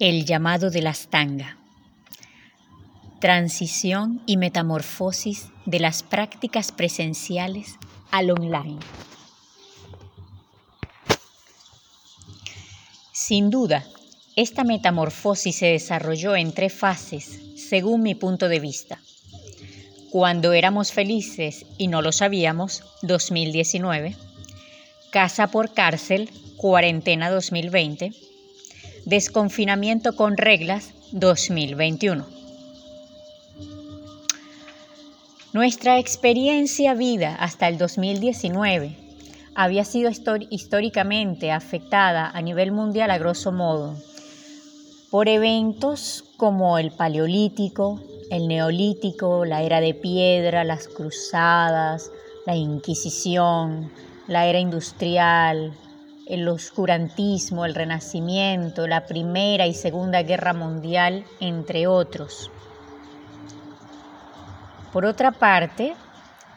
El llamado de la Astanga. Transición y metamorfosis de las prácticas presenciales al online. Sin duda, esta metamorfosis se desarrolló en tres fases, según mi punto de vista. Cuando éramos felices y no lo sabíamos, 2019. Casa por cárcel, cuarentena 2020 Desconfinamiento con reglas 2021. Nuestra experiencia vida hasta el 2019 había sido históricamente afectada a nivel mundial a grosso modo por eventos como el Paleolítico, el Neolítico, la Era de Piedra, las Cruzadas, la Inquisición, la Era Industrial, el oscurantismo, el renacimiento, la Primera y Segunda Guerra Mundial, entre otros. Por otra parte,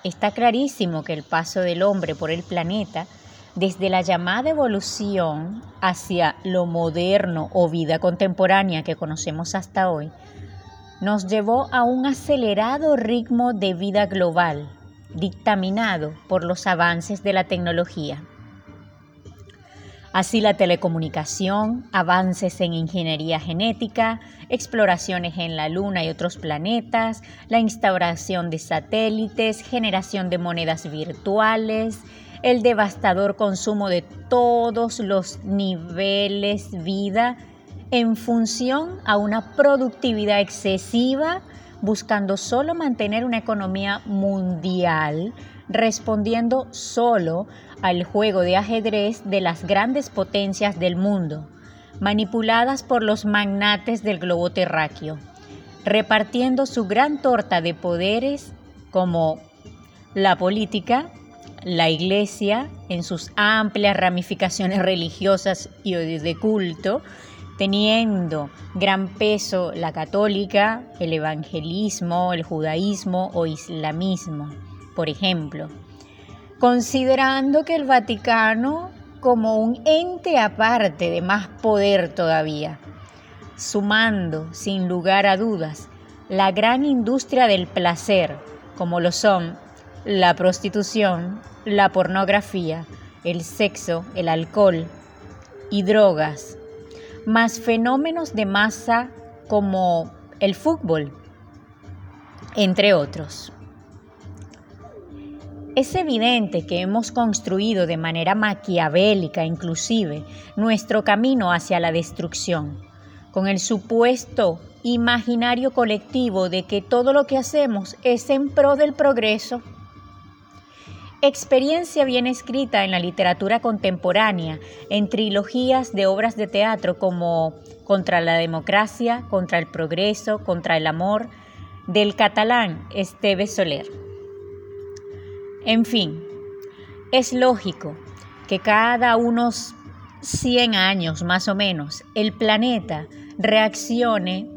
está clarísimo que el paso del hombre por el planeta, desde la llamada evolución hacia lo moderno o vida contemporánea que conocemos hasta hoy, nos llevó a un acelerado ritmo de vida global, dictaminado por los avances de la tecnología. Así la telecomunicación, avances en ingeniería genética, exploraciones en la Luna y otros planetas, la instauración de satélites, generación de monedas virtuales, el devastador consumo de todos los niveles vida en función a una productividad excesiva, buscando solo mantener una economía mundial respondiendo solo al juego de ajedrez de las grandes potencias del mundo, manipuladas por los magnates del globo terráqueo, repartiendo su gran torta de poderes como la política, la iglesia, en sus amplias ramificaciones religiosas y de culto, teniendo gran peso la católica, el evangelismo, el judaísmo o islamismo por ejemplo, considerando que el Vaticano como un ente aparte de más poder todavía, sumando sin lugar a dudas la gran industria del placer, como lo son la prostitución, la pornografía, el sexo, el alcohol y drogas, más fenómenos de masa como el fútbol, entre otros. Es evidente que hemos construido de manera maquiavélica inclusive nuestro camino hacia la destrucción, con el supuesto imaginario colectivo de que todo lo que hacemos es en pro del progreso. Experiencia bien escrita en la literatura contemporánea, en trilogías de obras de teatro como Contra la democracia, contra el progreso, contra el amor, del catalán Esteve Soler. En fin, es lógico que cada unos 100 años más o menos el planeta reaccione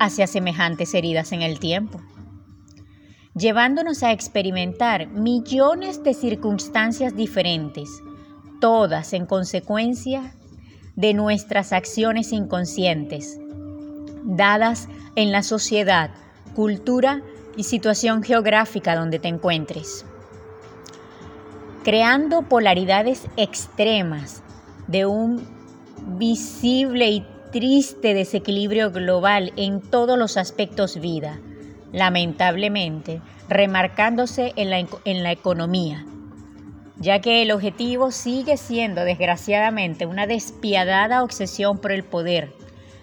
hacia semejantes heridas en el tiempo, llevándonos a experimentar millones de circunstancias diferentes, todas en consecuencia de nuestras acciones inconscientes, dadas en la sociedad, cultura y situación geográfica donde te encuentres creando polaridades extremas de un visible y triste desequilibrio global en todos los aspectos vida, lamentablemente remarcándose en la, en la economía, ya que el objetivo sigue siendo desgraciadamente una despiadada obsesión por el poder,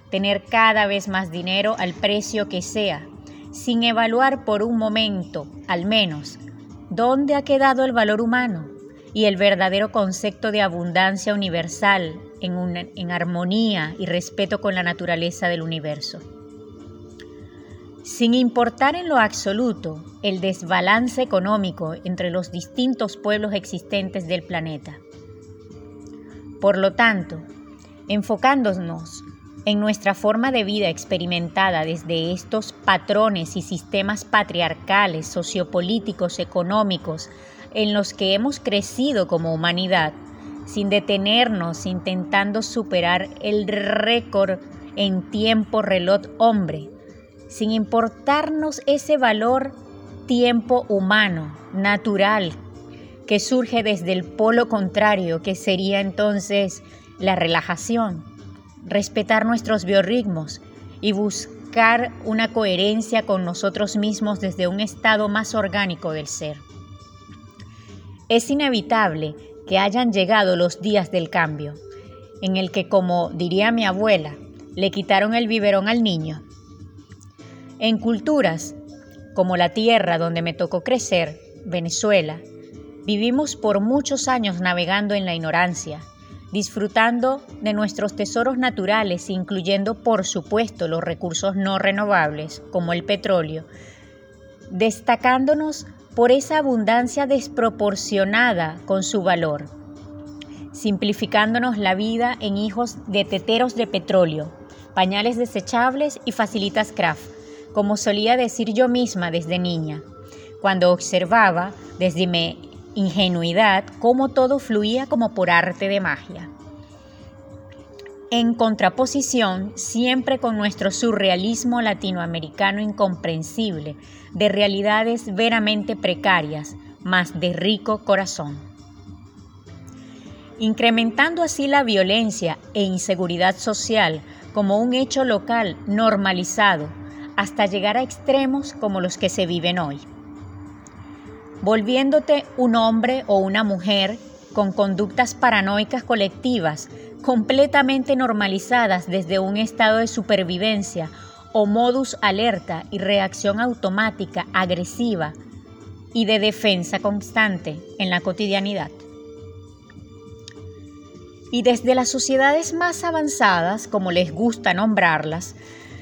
tener cada vez más dinero al precio que sea, sin evaluar por un momento, al menos, ¿Dónde ha quedado el valor humano y el verdadero concepto de abundancia universal en, en armonía y respeto con la naturaleza del universo? Sin importar en lo absoluto el desbalance económico entre los distintos pueblos existentes del planeta. Por lo tanto, enfocándonos en nuestra forma de vida experimentada desde estos patrones y sistemas patriarcales, sociopolíticos, económicos, en los que hemos crecido como humanidad, sin detenernos intentando superar el récord en tiempo reloj hombre, sin importarnos ese valor tiempo humano, natural, que surge desde el polo contrario, que sería entonces la relajación, respetar nuestros biorritmos y buscar una coherencia con nosotros mismos desde un estado más orgánico del ser. Es inevitable que hayan llegado los días del cambio, en el que, como diría mi abuela, le quitaron el biberón al niño. En culturas como la tierra donde me tocó crecer, Venezuela, vivimos por muchos años navegando en la ignorancia, disfrutando de nuestros tesoros naturales, incluyendo por supuesto los recursos no renovables, como el petróleo, destacándonos por esa abundancia desproporcionada con su valor, simplificándonos la vida en hijos de teteros de petróleo, pañales desechables y facilitas craft, como solía decir yo misma desde niña, cuando observaba desde mi ingenuidad cómo todo fluía como por arte de magia. En contraposición, siempre con nuestro surrealismo latinoamericano incomprensible, de realidades veramente precarias, más de rico corazón. Incrementando así la violencia e inseguridad social como un hecho local normalizado hasta llegar a extremos como los que se viven hoy. Volviéndote un hombre o una mujer con conductas paranoicas colectivas completamente normalizadas desde un estado de supervivencia o modus alerta y reacción automática agresiva y de defensa constante en la cotidianidad. Y desde las sociedades más avanzadas, como les gusta nombrarlas,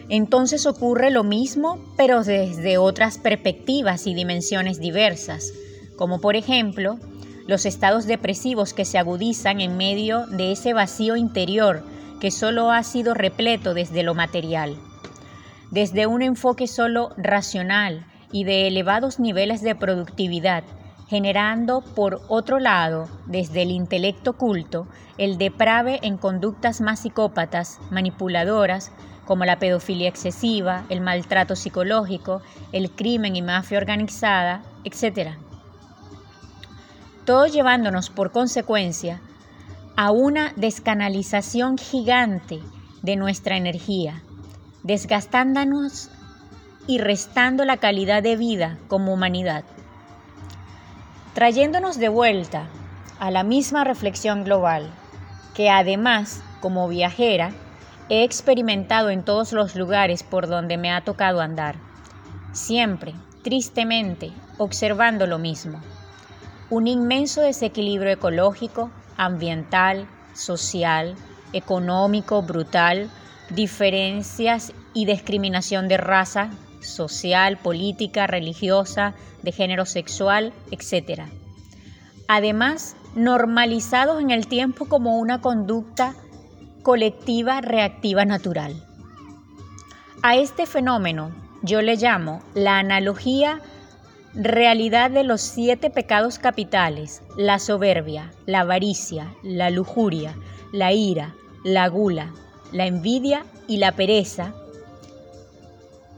entonces ocurre lo mismo, pero desde otras perspectivas y dimensiones diversas, como por ejemplo los estados depresivos que se agudizan en medio de ese vacío interior que solo ha sido repleto desde lo material. Desde un enfoque solo racional y de elevados niveles de productividad, generando por otro lado, desde el intelecto culto, el deprave en conductas más psicópatas, manipuladoras, como la pedofilia excesiva, el maltrato psicológico, el crimen y mafia organizada, etc. Todo llevándonos por consecuencia a una descanalización gigante de nuestra energía, desgastándonos y restando la calidad de vida como humanidad trayéndonos de vuelta a la misma reflexión global, que además, como viajera, he experimentado en todos los lugares por donde me ha tocado andar, siempre, tristemente, observando lo mismo. Un inmenso desequilibrio ecológico, ambiental, social, económico, brutal, diferencias y discriminación de raza, social, política, religiosa, de género sexual, etc. Además, normalizados en el tiempo como una conducta colectiva reactiva natural. A este fenómeno yo le llamo la analogía realidad de los siete pecados capitales, la soberbia, la avaricia, la lujuria, la ira, la gula, la envidia y la pereza,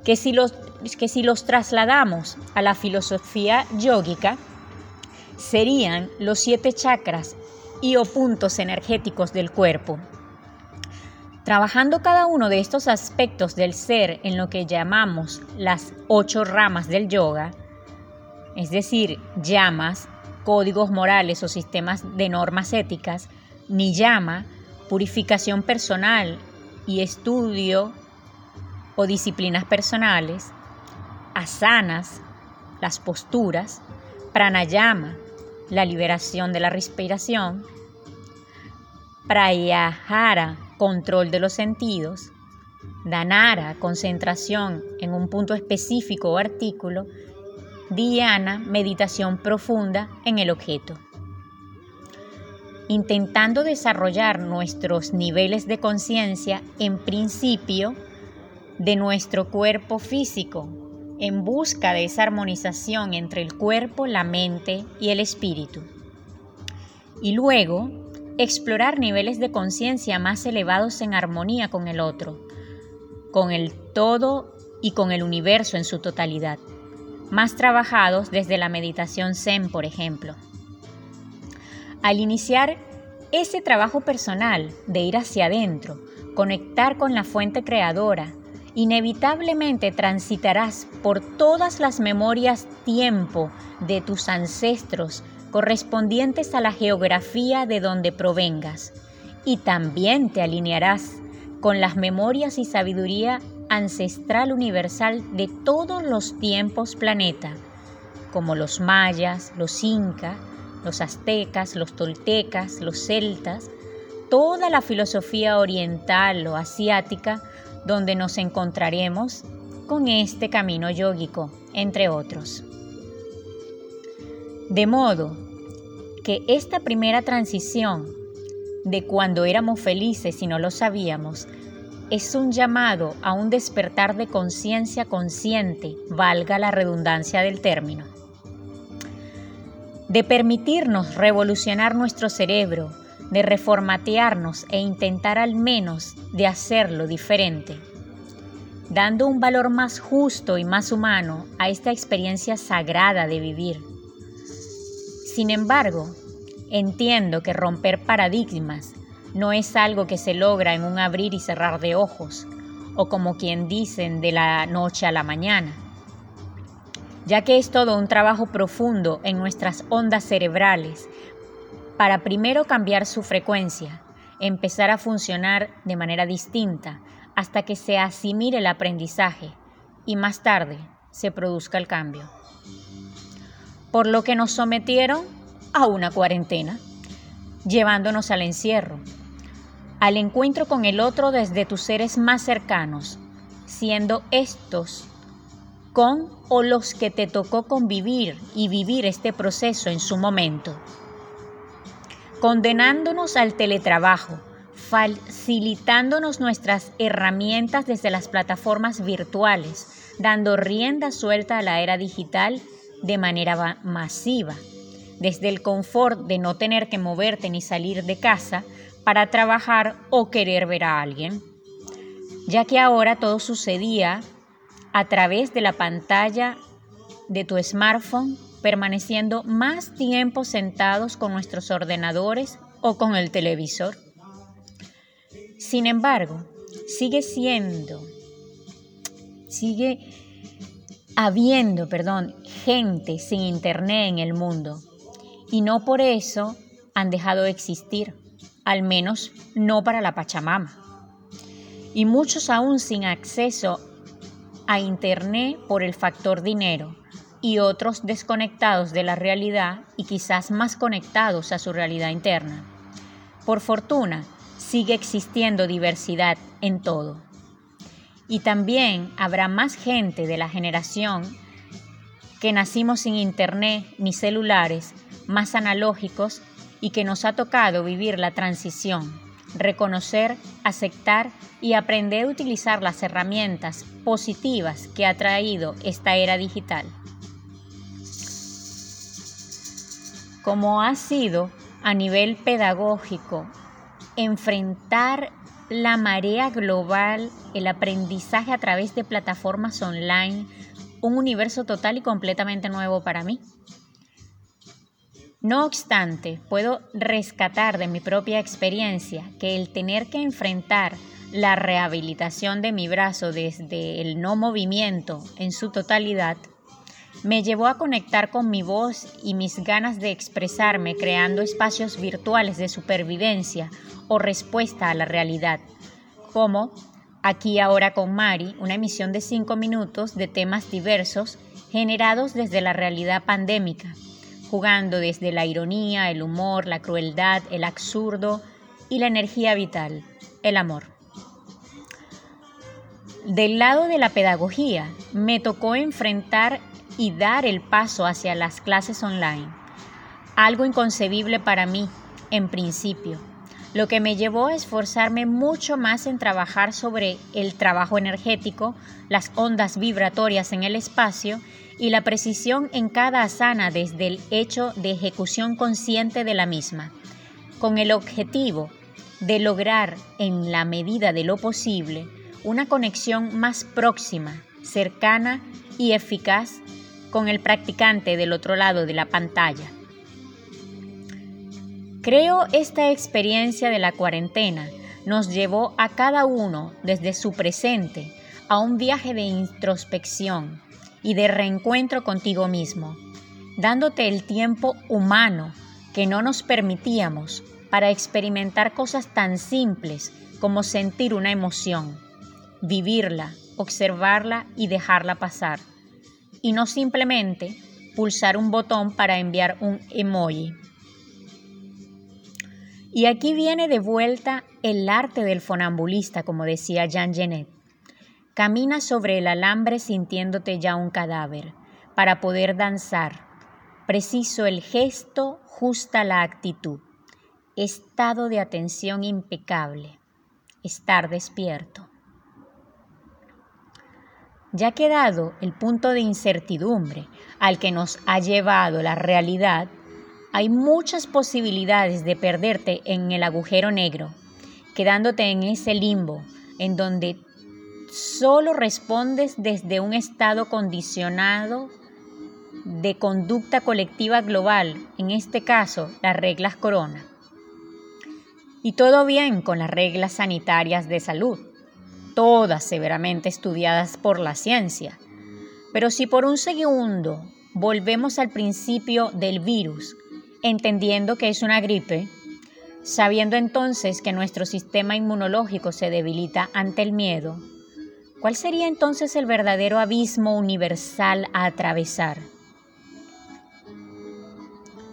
que si los, que si los trasladamos a la filosofía yógica, serían los siete chakras y o puntos energéticos del cuerpo. Trabajando cada uno de estos aspectos del ser en lo que llamamos las ocho ramas del yoga, es decir, llamas, códigos morales o sistemas de normas éticas, ni llama, purificación personal y estudio o disciplinas personales, asanas, las posturas, pranayama, la liberación de la respiración, prayahara, control de los sentidos, danara, concentración en un punto específico o artículo, dhyana, meditación profunda en el objeto. Intentando desarrollar nuestros niveles de conciencia, en principio, de nuestro cuerpo físico en busca de esa armonización entre el cuerpo, la mente y el espíritu. Y luego explorar niveles de conciencia más elevados en armonía con el otro, con el todo y con el universo en su totalidad, más trabajados desde la meditación zen, por ejemplo. Al iniciar ese trabajo personal de ir hacia adentro, conectar con la fuente creadora, inevitablemente transitarás por todas las memorias tiempo de tus ancestros correspondientes a la geografía de donde provengas, y también te alinearás con las memorias y sabiduría ancestral universal de todos los tiempos planeta, como los mayas, los incas, los aztecas, los toltecas, los celtas, toda la filosofía oriental o asiática donde nos encontraremos con este camino yógico, entre otros. De modo que esta primera transición de cuando éramos felices y no lo sabíamos, es un llamado a un despertar de conciencia consciente, valga la redundancia del término. De permitirnos revolucionar nuestro cerebro, de reformatearnos e intentar al menos de hacerlo diferente, dando un valor más justo y más humano a esta experiencia sagrada de vivir. Sin embargo, entiendo que romper paradigmas no es algo que se logra en un abrir y cerrar de ojos, o como quien dicen de la noche a la mañana, ya que es todo un trabajo profundo en nuestras ondas cerebrales para primero cambiar su frecuencia, empezar a funcionar de manera distinta hasta que se asimile el aprendizaje y más tarde se produzca el cambio. Por lo que nos sometieron a una cuarentena, llevándonos al encierro, al encuentro con el otro desde tus seres más cercanos, siendo estos con o los que te tocó convivir y vivir este proceso en su momento condenándonos al teletrabajo, facilitándonos nuestras herramientas desde las plataformas virtuales, dando rienda suelta a la era digital de manera masiva, desde el confort de no tener que moverte ni salir de casa para trabajar o querer ver a alguien, ya que ahora todo sucedía a través de la pantalla de tu smartphone permaneciendo más tiempo sentados con nuestros ordenadores o con el televisor. Sin embargo, sigue siendo, sigue habiendo, perdón, gente sin internet en el mundo y no por eso han dejado de existir, al menos no para la Pachamama. Y muchos aún sin acceso a internet por el factor dinero, y otros desconectados de la realidad y quizás más conectados a su realidad interna. Por fortuna, sigue existiendo diversidad en todo. Y también habrá más gente de la generación que nacimos sin internet ni celulares, más analógicos y que nos ha tocado vivir la transición, reconocer, aceptar y aprender a utilizar las herramientas positivas que ha traído esta era digital. como ha sido a nivel pedagógico enfrentar la marea global, el aprendizaje a través de plataformas online, un universo total y completamente nuevo para mí. No obstante, puedo rescatar de mi propia experiencia que el tener que enfrentar la rehabilitación de mi brazo desde el no movimiento en su totalidad me llevó a conectar con mi voz y mis ganas de expresarme creando espacios virtuales de supervivencia o respuesta a la realidad, como Aquí ahora con Mari, una emisión de cinco minutos de temas diversos generados desde la realidad pandémica, jugando desde la ironía, el humor, la crueldad, el absurdo y la energía vital, el amor. Del lado de la pedagogía, me tocó enfrentar y dar el paso hacia las clases online. Algo inconcebible para mí, en principio, lo que me llevó a esforzarme mucho más en trabajar sobre el trabajo energético, las ondas vibratorias en el espacio y la precisión en cada asana desde el hecho de ejecución consciente de la misma, con el objetivo de lograr en la medida de lo posible una conexión más próxima, cercana y eficaz con el practicante del otro lado de la pantalla. Creo esta experiencia de la cuarentena nos llevó a cada uno desde su presente a un viaje de introspección y de reencuentro contigo mismo, dándote el tiempo humano que no nos permitíamos para experimentar cosas tan simples como sentir una emoción, vivirla, observarla y dejarla pasar, y no simplemente pulsar un botón para enviar un emoji. Y aquí viene de vuelta el arte del fonambulista, como decía Jean Genet. Camina sobre el alambre sintiéndote ya un cadáver, para poder danzar. Preciso el gesto, justa la actitud. Estado de atención impecable. Estar despierto. Ya quedado el punto de incertidumbre al que nos ha llevado la realidad, hay muchas posibilidades de perderte en el agujero negro, quedándote en ese limbo en donde solo respondes desde un estado condicionado de conducta colectiva global, en este caso las reglas corona. Y todo bien con las reglas sanitarias de salud, todas severamente estudiadas por la ciencia. Pero si por un segundo volvemos al principio del virus, entendiendo que es una gripe, sabiendo entonces que nuestro sistema inmunológico se debilita ante el miedo, ¿cuál sería entonces el verdadero abismo universal a atravesar?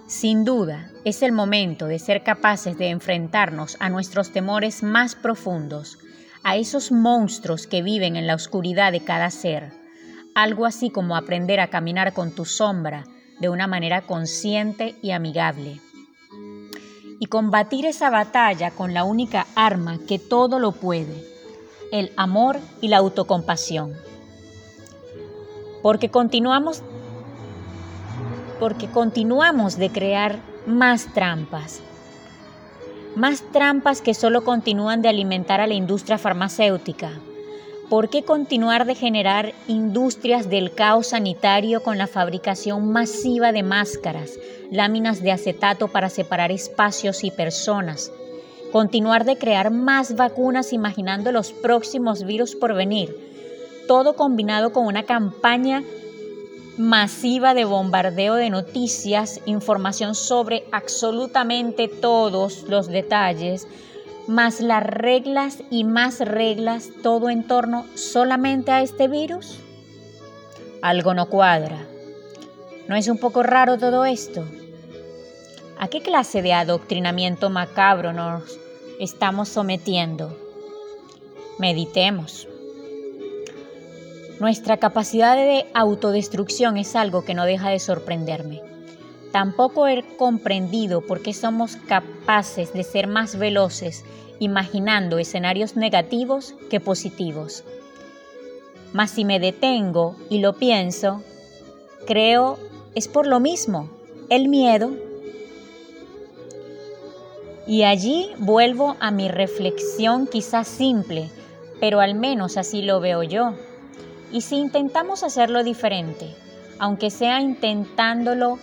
Sin duda, es el momento de ser capaces de enfrentarnos a nuestros temores más profundos, a esos monstruos que viven en la oscuridad de cada ser, algo así como aprender a caminar con tu sombra, de una manera consciente y amigable. Y combatir esa batalla con la única arma que todo lo puede, el amor y la autocompasión. Porque continuamos porque continuamos de crear más trampas. Más trampas que solo continúan de alimentar a la industria farmacéutica, ¿Por qué continuar de generar industrias del caos sanitario con la fabricación masiva de máscaras, láminas de acetato para separar espacios y personas? Continuar de crear más vacunas imaginando los próximos virus por venir. Todo combinado con una campaña masiva de bombardeo de noticias, información sobre absolutamente todos los detalles, más las reglas y más reglas, todo en torno solamente a este virus? Algo no cuadra. ¿No es un poco raro todo esto? ¿A qué clase de adoctrinamiento macabro nos estamos sometiendo? Meditemos. Nuestra capacidad de autodestrucción es algo que no deja de sorprenderme. Tampoco he comprendido por qué somos capaces de ser más veloces imaginando escenarios negativos que positivos. Mas si me detengo y lo pienso, creo es por lo mismo, el miedo. Y allí vuelvo a mi reflexión quizás simple, pero al menos así lo veo yo. Y si intentamos hacerlo diferente, aunque sea intentándolo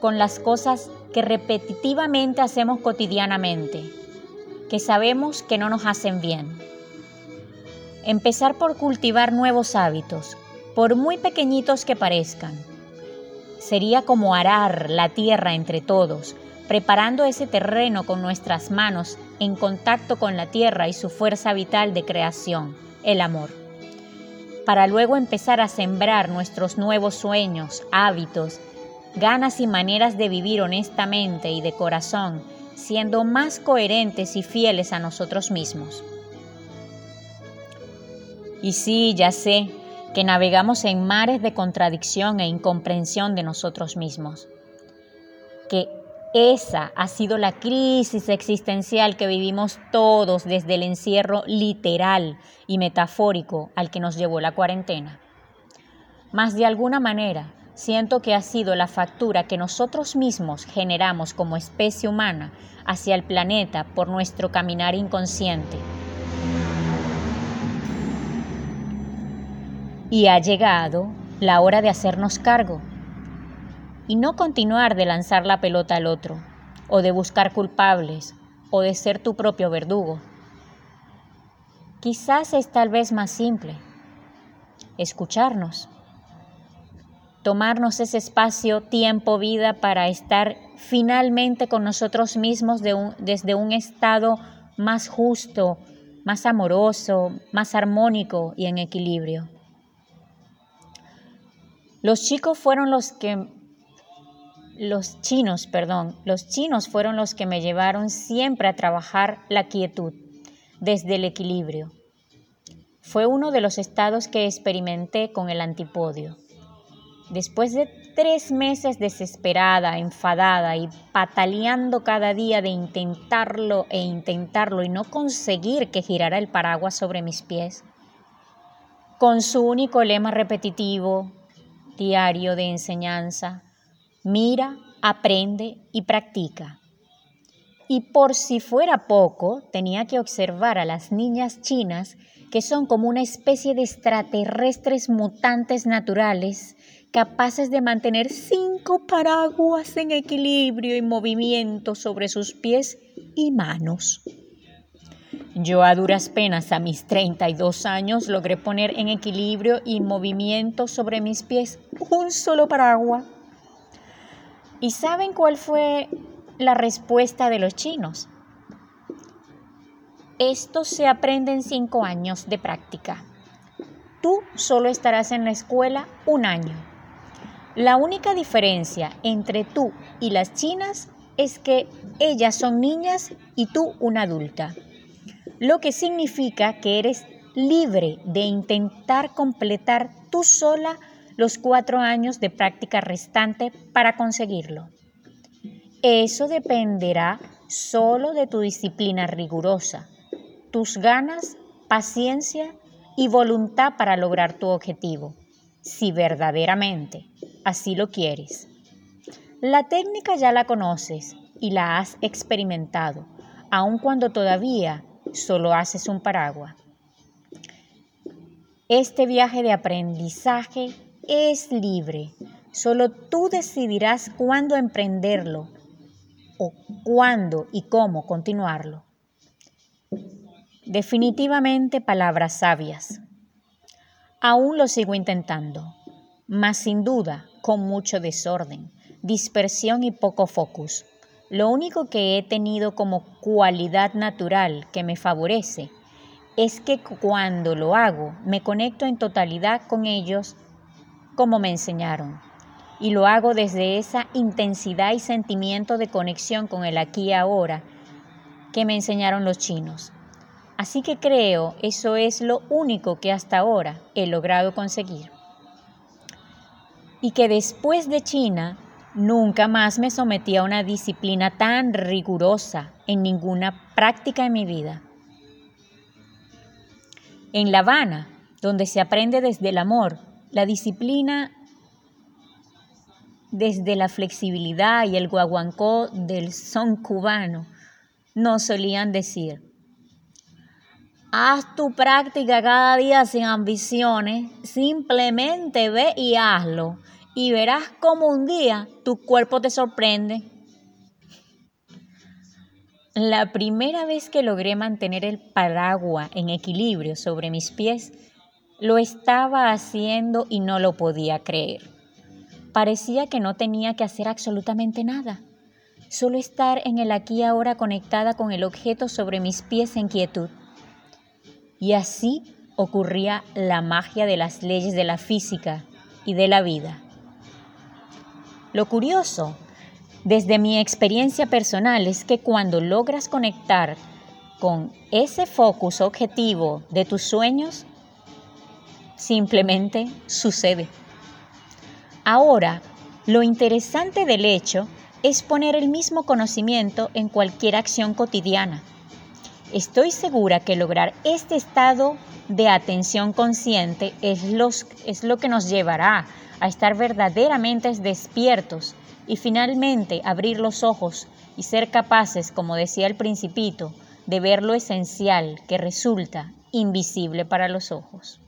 con las cosas que repetitivamente hacemos cotidianamente, que sabemos que no nos hacen bien. Empezar por cultivar nuevos hábitos, por muy pequeñitos que parezcan. Sería como arar la tierra entre todos, preparando ese terreno con nuestras manos en contacto con la tierra y su fuerza vital de creación, el amor para luego empezar a sembrar nuestros nuevos sueños, hábitos ganas y maneras de vivir honestamente y de corazón, siendo más coherentes y fieles a nosotros mismos. Y sí, ya sé que navegamos en mares de contradicción e incomprensión de nosotros mismos, que esa ha sido la crisis existencial que vivimos todos desde el encierro literal y metafórico al que nos llevó la cuarentena. Mas de alguna manera siento que ha sido la factura que nosotros mismos generamos como especie humana hacia el planeta por nuestro caminar inconsciente. Y ha llegado la hora de hacernos cargo y no continuar de lanzar la pelota al otro, o de buscar culpables, o de ser tu propio verdugo. Quizás es tal vez más simple escucharnos tomarnos ese espacio, tiempo, vida para estar finalmente con nosotros mismos desde un estado más justo, más amoroso, más armónico y en equilibrio. Los chicos fueron los que, los chinos, perdón, los chinos fueron los que me llevaron siempre a trabajar la quietud desde el equilibrio. Fue uno de los estados que experimenté con el antipodio. Después de tres meses desesperada, enfadada y pataleando cada día de intentarlo e intentarlo y no conseguir que girara el paraguas sobre mis pies, con su único lema repetitivo, diario de enseñanza, mira, aprende y practica. Y por si fuera poco, tenía que observar a las niñas chinas que son como una especie de extraterrestres mutantes naturales capaces de mantener cinco paraguas en equilibrio y movimiento sobre sus pies y manos. Yo a duras penas a mis 32 años logré poner en equilibrio y movimiento sobre mis pies un solo paraguas. ¿Y saben cuál fue la respuesta de los chinos? Esto se aprende en cinco años de práctica. Tú solo estarás en la escuela un año. La única diferencia entre tú y las chinas es que ellas son niñas y tú una adulta, lo que significa que eres libre de intentar completar tú sola los cuatro años de práctica restante para conseguirlo. Eso dependerá solo de tu disciplina rigurosa, tus ganas, paciencia y voluntad para lograr tu objetivo si verdaderamente así lo quieres. La técnica ya la conoces y la has experimentado, aun cuando todavía solo haces un paraguas. Este viaje de aprendizaje es libre. Solo tú decidirás cuándo emprenderlo o cuándo y cómo continuarlo. Definitivamente palabras sabias. Aún lo sigo intentando, mas sin duda con mucho desorden, dispersión y poco focus. Lo único que he tenido como cualidad natural que me favorece es que cuando lo hago me conecto en totalidad con ellos como me enseñaron. Y lo hago desde esa intensidad y sentimiento de conexión con el aquí y ahora que me enseñaron los chinos. Así que creo eso es lo único que hasta ahora he logrado conseguir. Y que después de China nunca más me sometí a una disciplina tan rigurosa en ninguna práctica en mi vida. En La Habana, donde se aprende desde el amor, la disciplina desde la flexibilidad y el guaguancó del son cubano, nos solían decir, Haz tu práctica cada día sin ambiciones, simplemente ve y hazlo y verás cómo un día tu cuerpo te sorprende. La primera vez que logré mantener el paraguas en equilibrio sobre mis pies, lo estaba haciendo y no lo podía creer. Parecía que no tenía que hacer absolutamente nada, solo estar en el aquí y ahora conectada con el objeto sobre mis pies en quietud. Y así ocurría la magia de las leyes de la física y de la vida. Lo curioso, desde mi experiencia personal, es que cuando logras conectar con ese focus objetivo de tus sueños, simplemente sucede. Ahora, lo interesante del hecho es poner el mismo conocimiento en cualquier acción cotidiana Estoy segura que lograr este estado de atención consciente es, lo que nos llevará a estar verdaderamente despiertos y finalmente abrir los ojos y ser capaces, como decía el principito, de ver lo esencial que resulta invisible para los ojos.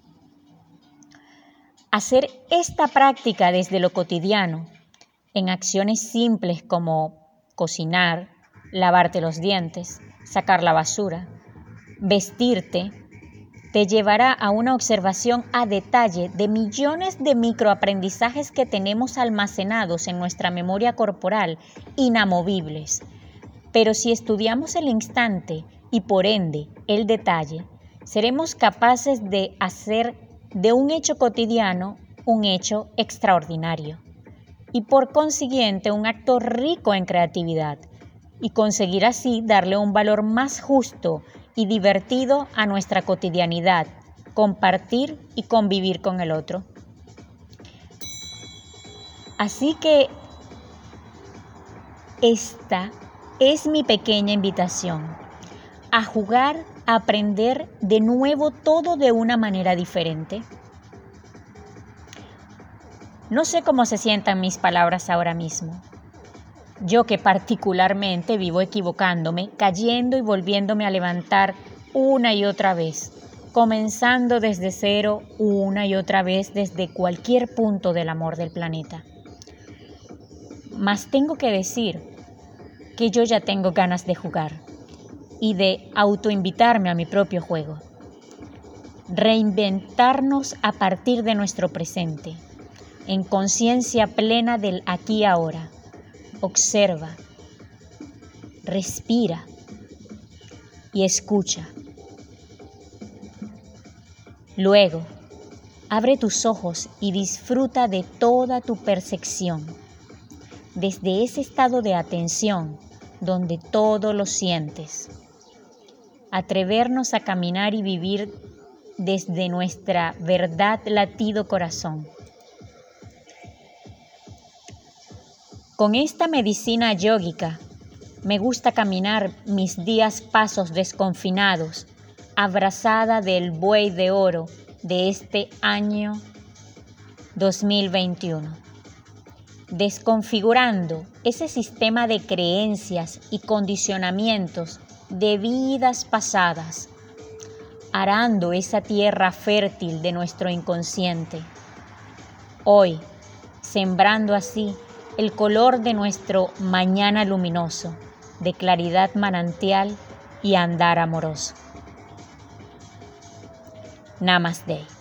Hacer esta práctica desde lo cotidiano, en acciones simples como cocinar, lavarte los dientes, sacar la basura, vestirte, te llevará a una observación a detalle de millones de microaprendizajes que tenemos almacenados en nuestra memoria corporal, inamovibles. Pero si estudiamos el instante y por ende el detalle, seremos capaces de hacer de un hecho cotidiano un hecho extraordinario y por consiguiente un acto rico en creatividad y conseguir así darle un valor más justo y divertido a nuestra cotidianidad, compartir y convivir con el otro. Así que esta es mi pequeña invitación a jugar, aprender de nuevo todo de una manera diferente. No sé cómo se sientan mis palabras ahora mismo, yo que particularmente vivo equivocándome, cayendo y volviéndome a levantar una y otra vez, comenzando desde cero una y otra vez desde cualquier punto del amor del planeta. Mas tengo que decir que yo ya tengo ganas de jugar y de autoinvitarme a mi propio juego. Reinventarnos a partir de nuestro presente, en conciencia plena del aquí y ahora observa, respira y escucha. Luego, abre tus ojos y disfruta de toda tu percepción, desde ese estado de atención donde todo lo sientes. Atrevernos a caminar y vivir desde nuestra verdad latido corazón. Con esta medicina yógica me gusta caminar mis días pasos desconfinados, abrazada del buey de oro de este año 2021, desconfigurando ese sistema de creencias y condicionamientos de vidas pasadas, arando esa tierra fértil de nuestro inconsciente. Hoy, sembrando así el color de nuestro mañana luminoso, de claridad manantial y andar amoroso. Namaste.